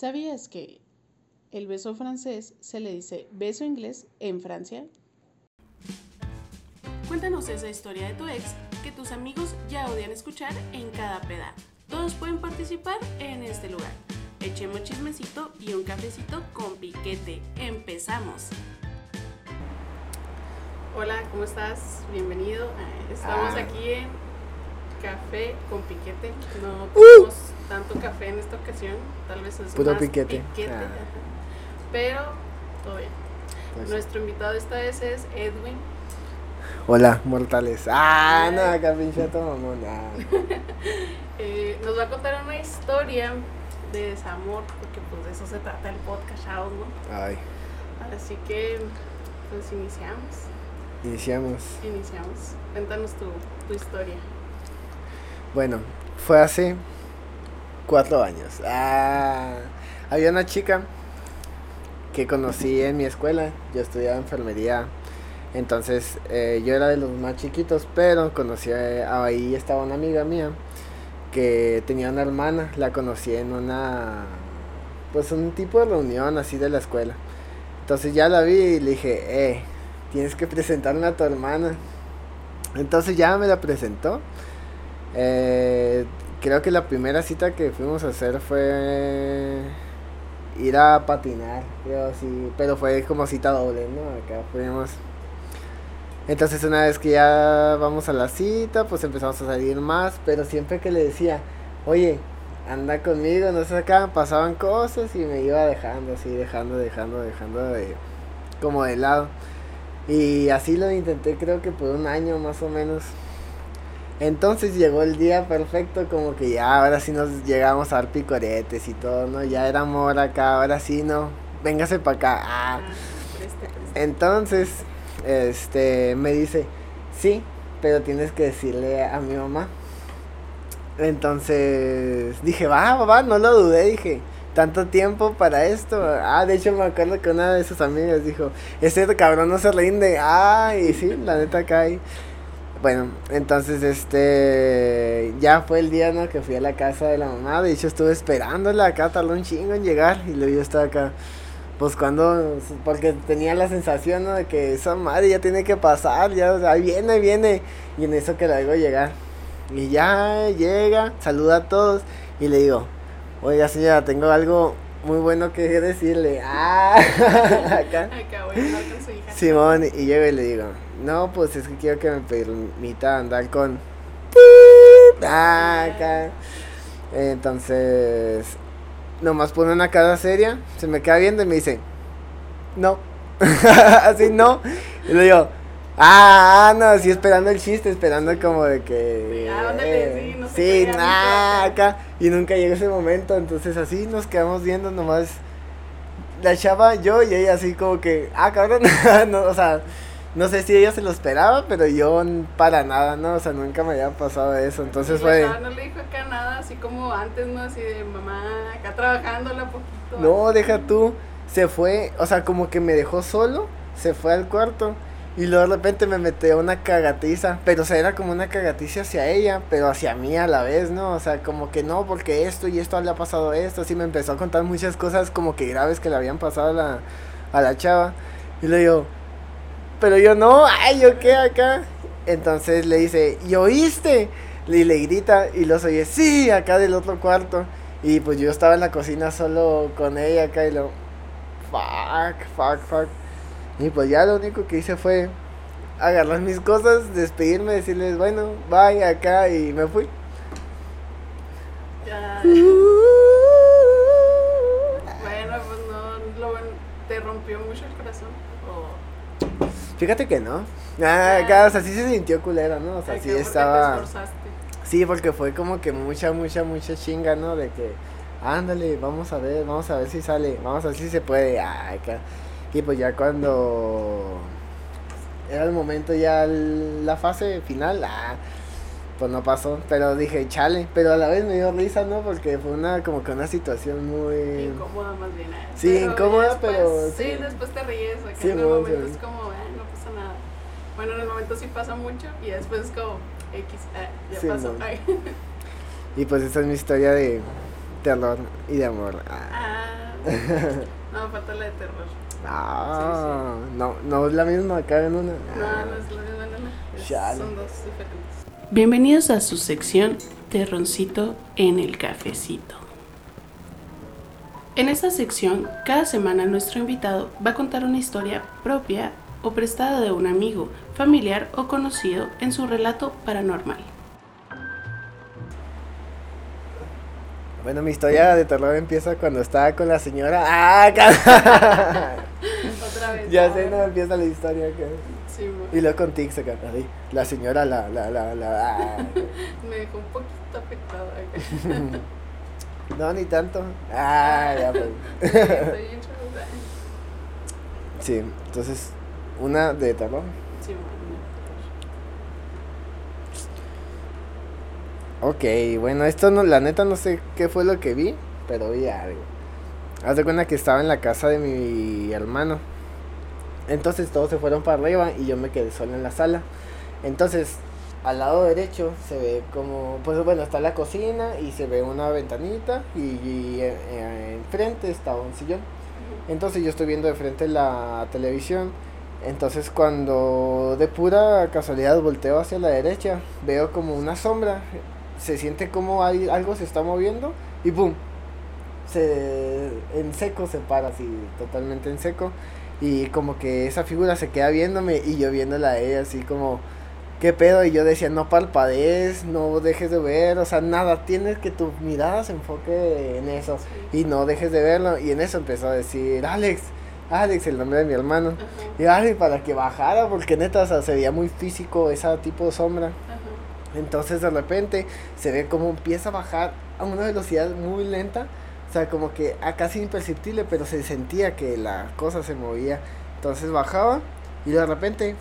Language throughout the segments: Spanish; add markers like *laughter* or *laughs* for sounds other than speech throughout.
¿Sabías que el beso francés se le dice beso inglés en Francia? Cuéntanos esa historia de tu ex que tus amigos ya odian escuchar en cada peda. Todos pueden participar en este lugar. Echemos chismecito y un cafecito con piquete. Empezamos. Hola, ¿cómo estás? Bienvenido. Estamos Ah. aquí en Café con Piquete. No Uh. Tanto café en esta ocasión. Tal vez es Puro más piquete. piquete, Ah. Pero todo bien. Pues, Nuestro invitado esta vez es Edwin. Hola, mortales. Ah, no, acá pinche mamón. Ah. *laughs* Eh, nos va a contar una historia de desamor, porque pues de eso se trata el podcast, ¿no? Ay, Así que, pues iniciamos. iniciamos. Iniciamos. Cuéntanos tu, tu historia. Bueno, fue hace cuatro años. Ah, había una chica que conocí en mi escuela. Yo estudiaba enfermería. Entonces eh, yo era de los más chiquitos, pero conocí a, ahí estaba una amiga mía que tenía una hermana. La conocí en una, pues un tipo de reunión así de la escuela. Entonces ya la vi y le dije, eh, tienes que presentarme a tu hermana. Entonces ya me la presentó. Eh, creo que la primera cita que fuimos a hacer fue ir a patinar, creo sí, pero fue como cita doble, ¿no? Acá fuimos. Entonces una vez que ya vamos a la cita, pues empezamos a salir más, pero siempre que le decía, oye, anda conmigo, no sé acá, pasaban cosas y me iba dejando, así, dejando, dejando, dejando de, como de lado. Y así lo intenté creo que por un año más o menos. Entonces llegó el día perfecto, como que ya ahora sí nos llegamos a dar picoretes y todo, ¿no? Ya era amor acá, ahora sí no, véngase para acá. Ah. Ah. Entonces, este, me dice, sí, pero tienes que decirle a mi mamá. Entonces, dije, va, va, no lo dudé, dije, tanto tiempo para esto. Ah, de hecho me acuerdo que una de sus amigas dijo, ese cabrón no se rinde. Ah, y sí, la neta cae. Bueno, entonces este ya fue el día ¿no? que fui a la casa de la mamá, de hecho estuve esperándola. Acá, tardó un chingo en llegar. Y luego yo estaba acá, pues cuando, porque tenía la sensación ¿no? de que esa madre ya tiene que pasar, ya o sea, ahí viene, viene, y en eso que la digo llegar, y ya llega, saluda a todos. Y le digo, oiga señora, tengo algo muy bueno que decirle, ah, *laughs* acá. Acá voy a con su hija. Simón, y llego y le digo, no, pues es que quiero que me permita andar con... Ah, acá. Entonces, nomás pone una cara seria, se me queda viendo y me dice, no. *laughs* Así no. Y le digo, ah, no, así esperando el chiste, esperando como de que... Ah, ándale, sí, no se Sí, no acá. Y nunca llegó ese momento, entonces así nos quedamos viendo nomás la chava, yo y ella así como que, ah, cabrón, *laughs* no, o sea, no sé si ella se lo esperaba, pero yo para nada, ¿no? O sea, nunca me había pasado eso, entonces Y fue, chava no le dijo acá nada, así como antes, ¿no? Así de mamá, acá trabajándola poquito. no, deja tú, se fue, o sea, como que me dejó solo, se fue al cuarto, y luego de repente me metió una cagatiza, pero o sea, era como una cagatiza hacia ella, pero hacia mí a la vez, ¿no? O sea, como que no, porque esto y esto le ha pasado esto, así me empezó a contar muchas cosas como que graves que le habían pasado a la, a la chava, y le digo, pero yo no, ay, yo qué acá. Entonces le dice, ¿y oíste? Y le grita y los oye, sí, acá del otro cuarto. Y pues yo estaba en la cocina solo con ella acá y lo, fuck, fuck, fuck. Y pues ya lo único que hice fue agarrar mis cosas, despedirme, decirles, bueno, bye acá y me fui. Ya, bueno, pues no, lo te rompió mucho el corazón. Fíjate que no. Ah, acá, o sea, sí se sintió culera, ¿no? O sea, sí estaba... Te. Sí, porque fue como que mucha, mucha, mucha chinga, ¿no? De que, ándale, vamos a ver, vamos a ver si sale, vamos a ver si se puede. ah, acá. Y pues ya cuando era el momento, ya la fase final, ah, pues no pasó. Pero dije, chale, pero a la vez me dio risa, ¿no? Porque fue una, como que una situación muy... Incómoda más bien. ¿eh? Sí, Pero incómoda, después- pero Sí, sí. después te ríes. Acá Sí, en el no, momento sí. es como, eh, no pasa nada. Bueno, en el momento sí pasa mucho y después es como, X, eh, ya pasó. no. Ay. Y pues esa es mi historia de terror y de amor. Ah. Ah, *laughs* no, falta la de terror. Ah, no, no es la misma, acá en una. No, no es la misma, no, no. Son dos diferentes. Bienvenidos a su sección Terroncito en el cafecito. En esta sección, cada semana nuestro invitado va a contar una historia propia o prestada de un amigo, familiar o conocido en su relato paranormal. Bueno, mi historia de terror empieza cuando estaba con la señora. ¡Ah! *laughs* Otra vez. ya sé, no empieza la historia. acá. Sí, Y luego con Tix acá, así, La señora, la, la, la, la. ah. *laughs* me dejó un poquito afectada. acá. *laughs* No, ni tanto. Ah, ya, pues. Estoy. Sí, entonces, una de terror. Sí, Ok, bueno, esto no, la neta no sé qué fue lo que vi, pero vi algo. Haz de cuenta que estaba en la casa de mi hermano. Entonces todos se fueron para arriba y yo me quedé solo en la sala. Entonces, al lado derecho se ve como, pues bueno, está la cocina y se ve una ventanita y, y, eh, eh, enfrente estaba un sillón. Entonces yo estoy viendo de frente la televisión. Entonces cuando de pura casualidad volteo hacia la derecha, veo como una sombra. Se siente como hay, algo se está moviendo y ¡boom! Se, en seco se para así, totalmente en seco. Y como que esa figura se queda viéndome y yo viéndola a ella así como, ¿qué pedo? Y yo decía, no parpadees, no dejes de ver, o sea, nada, tienes que tu mirada se enfoque en eso y no dejes de verlo. Y en eso empezó a decir, Alex, Alex, el nombre de mi hermano. Ajá, Y ay, para que bajara, porque neta, o sea, se veía muy físico esa tipo de sombra. ajá. Entonces de repente se ve como empieza a bajar a una velocidad muy lenta. O sea, como que a casi imperceptible, pero se sentía que la cosa se movía. Entonces bajaba y de repente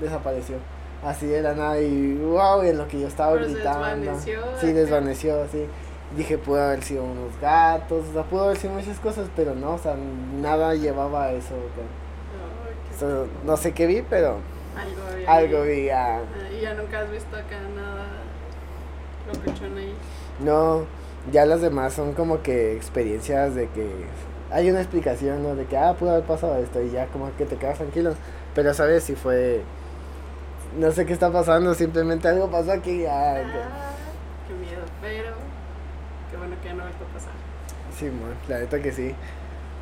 desapareció. Así de la nada y wow, y en lo que yo estaba Pero gritando. desvaneció, Sí, acá. desvaneció, así. Dije, pudo haber sido unos gatos, o sea, pudo haber sido muchas cosas, pero no, o sea, nada llevaba a eso. qué- So, no sé qué vi, pero Algo había algo ah. Y ya nunca has visto acá nada locochón ahí. No, ya las demás son como que experiencias de que hay una explicación, ¿no? De que, ah, pudo haber pasado esto y ya como que te quedas tranquilo. Pero, ¿sabes? Si fue... No sé qué está pasando, simplemente algo pasó aquí. Ah, Ah, qué miedo, pero qué bueno que ya no vuelto a pasar. Sí, man, la neta que sí.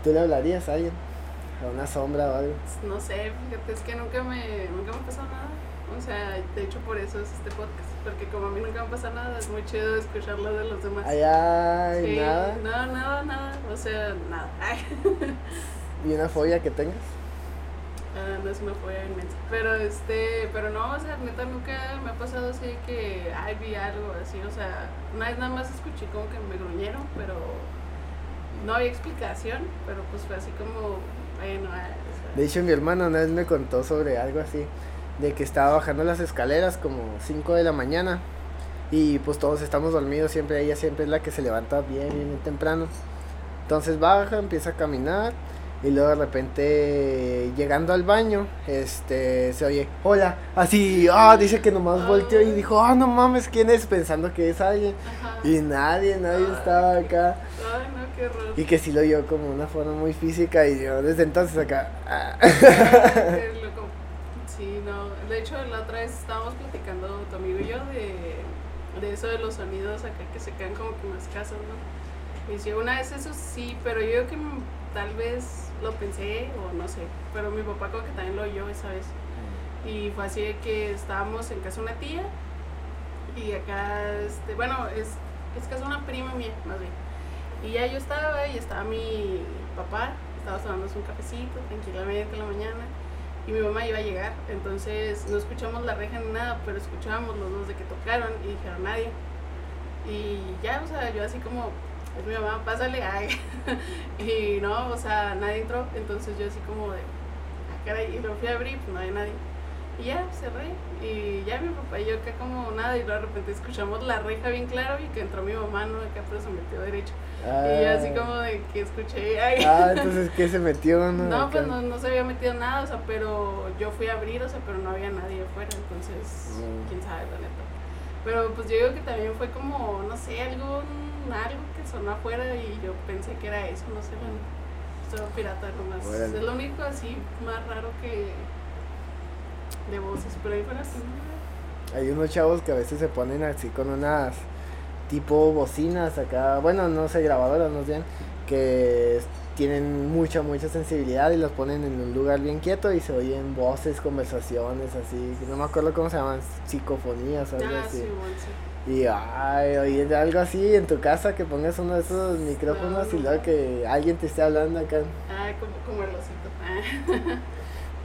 ¿Tú le hablarías a alguien? A una sombra o algo. No sé, fíjate, es que nunca me, nunca me ha pasado nada. O sea, de hecho por eso es este podcast, porque como a mí nunca me pasa nada, es muy chido escucharlo de los demás. Ay, ay, Sí, nada. No, nada, nada, o sea, nada. Ay, *laughs* ¿Y una fobia que tengas? ah, no es una fobia inmensa. Pero este, pero no, o sea, neta nunca me ha pasado así que, ay, vi algo así, o sea, una vez nada más escuché como que me gruñeron, pero no había explicación, pero pues fue así como, bueno, De hecho, mi hermano una vez me contó sobre algo así, de que estaba bajando las escaleras como 5 de la mañana y pues todos estamos dormidos, siempre ella siempre es la que se levanta bien, bien, temprano. Entonces baja, empieza a caminar y luego de repente llegando al baño, este, se oye, hola, así, ah, dice que nomás volteó y dijo, ah, no mames, ¿quién es? Pensando que es alguien. ajá. Y nadie, nadie estaba acá. No, qué. Y que sí lo vio como una forma muy física y yo desde entonces acá... ah. Sí, no. De hecho, la otra vez estábamos platicando tu amigo y yo de, de eso de los sonidos acá que se quedan como que las casas, ¿no? Y sí, una vez eso sí, pero yo creo que mm, tal vez lo pensé o no sé. Pero mi papá como que también lo oyó esa vez. Y fue así de que estábamos en casa de una tía y acá, este, bueno, es, es casa de una prima mía, más bien. Y ya yo estaba y estaba mi papá, estaba tomándose un cafecito tranquilamente en la mañana y mi mamá iba a llegar, entonces no escuchamos la reja ni nada, pero escuchábamos los dos de que tocaron y dijeron nadie. Y ya, o sea, yo así como, es mi mamá, pásale, ay. *laughs* y no, o sea, nadie entró, entonces yo así como de, ah, caray, y lo fui a abrir, pues no había nadie. Y ya, cerré, y ya mi papá y yo acá como nada, y de repente escuchamos la reja bien claro y que entró mi mamá, ¿no? Acá pero se metió derecho. Y yo así Ah. como de que escuché, ay. Ah, *laughs* entonces, ¿qué se metió? No, No, pues no, no se había metido nada, o sea, pero yo fui a abrir, o sea, pero no había nadie afuera, entonces, Mm. quién sabe, la neta. Pero pues yo digo que también fue como, no sé, algo, algo que que sonó afuera y yo pensé que era eso, no sé, bueno, pirata nomás. Órale. Es lo único así más raro que de voces, pero ahí fuera así. Hay unos chavos que a veces se ponen así con unas tipo bocinas acá, bueno, no sé, grabadoras más bien, que tienen mucha, mucha sensibilidad y los ponen en un lugar bien quieto y se oyen voces, conversaciones así, no me acuerdo cómo se llaman, psicofonías algo Ah, así. sí, bueno, sí. Y ay, oír algo así en tu casa, que pongas uno de esos micrófonos No, y luego que alguien te esté hablando acá. Ah, como, como el osito. Ah.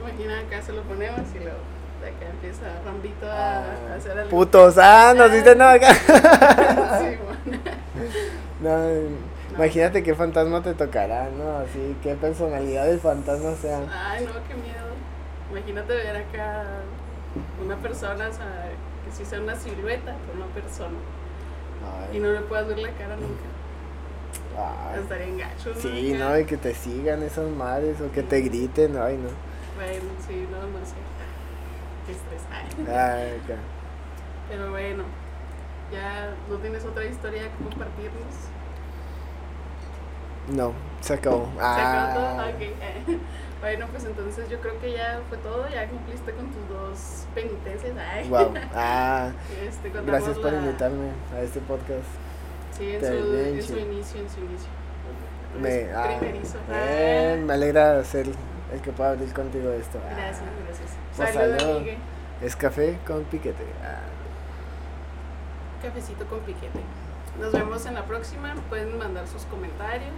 *laughs* Imagina acá se lo ponemos y luego de acá empieza Rambito a, a hacer algo. Putos, ah, nos dicen no acá. *laughs* sí, bueno. No, imagínate qué fantasma te tocará, ¿no? Así, qué personalidad del fantasma sea. Ay, no, qué miedo. Imagínate ver acá una persona, o sea, que sí sea una silueta, pero una persona. Y no le puedas ver la cara nunca. ay. Estaría en gacho, ¿no? Sí, no, y que te sigan esas madres o que te griten, ay, no. Bueno, sí, no, no sé. Qué estrés. Ay. Ay, acá. Pero bueno, ya no tienes otra historia que compartirnos. No, se acabó. *laughs* ¿Se acabó todo? Ah. *laughs* Bueno, pues entonces yo creo que ya fue todo, ya cumpliste con tus dos penitencias. Ay. wow. *laughs* Ah, Este, gracias por la- invitarme a este podcast. Sí, en su, en su inicio, en su inicio. Me, ah, primerizo. eh, me alegra ser el que pueda abrir contigo esto. Ah, gracias, gracias. Pues Salud, salud. amigue. Es café con piquete. Ah. Cafecito con piquete. Nos vemos en la próxima. Pueden mandar sus comentarios.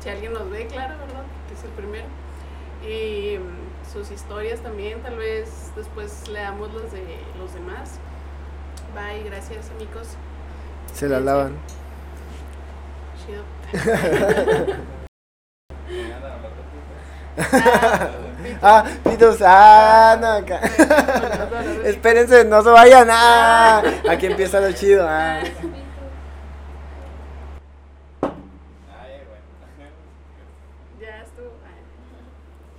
Si alguien nos ve, claro, ¿verdad? Que es el primero. Y mm, sus historias también. Tal vez después leamos los de los demás. Bye, gracias, amigos. Se la lavan. Chido. *laughs* *laughs* Ah, Ah, pitos, ah, no, acá. Espérense, no se vayan. Ah, aquí empieza lo chido. Ah.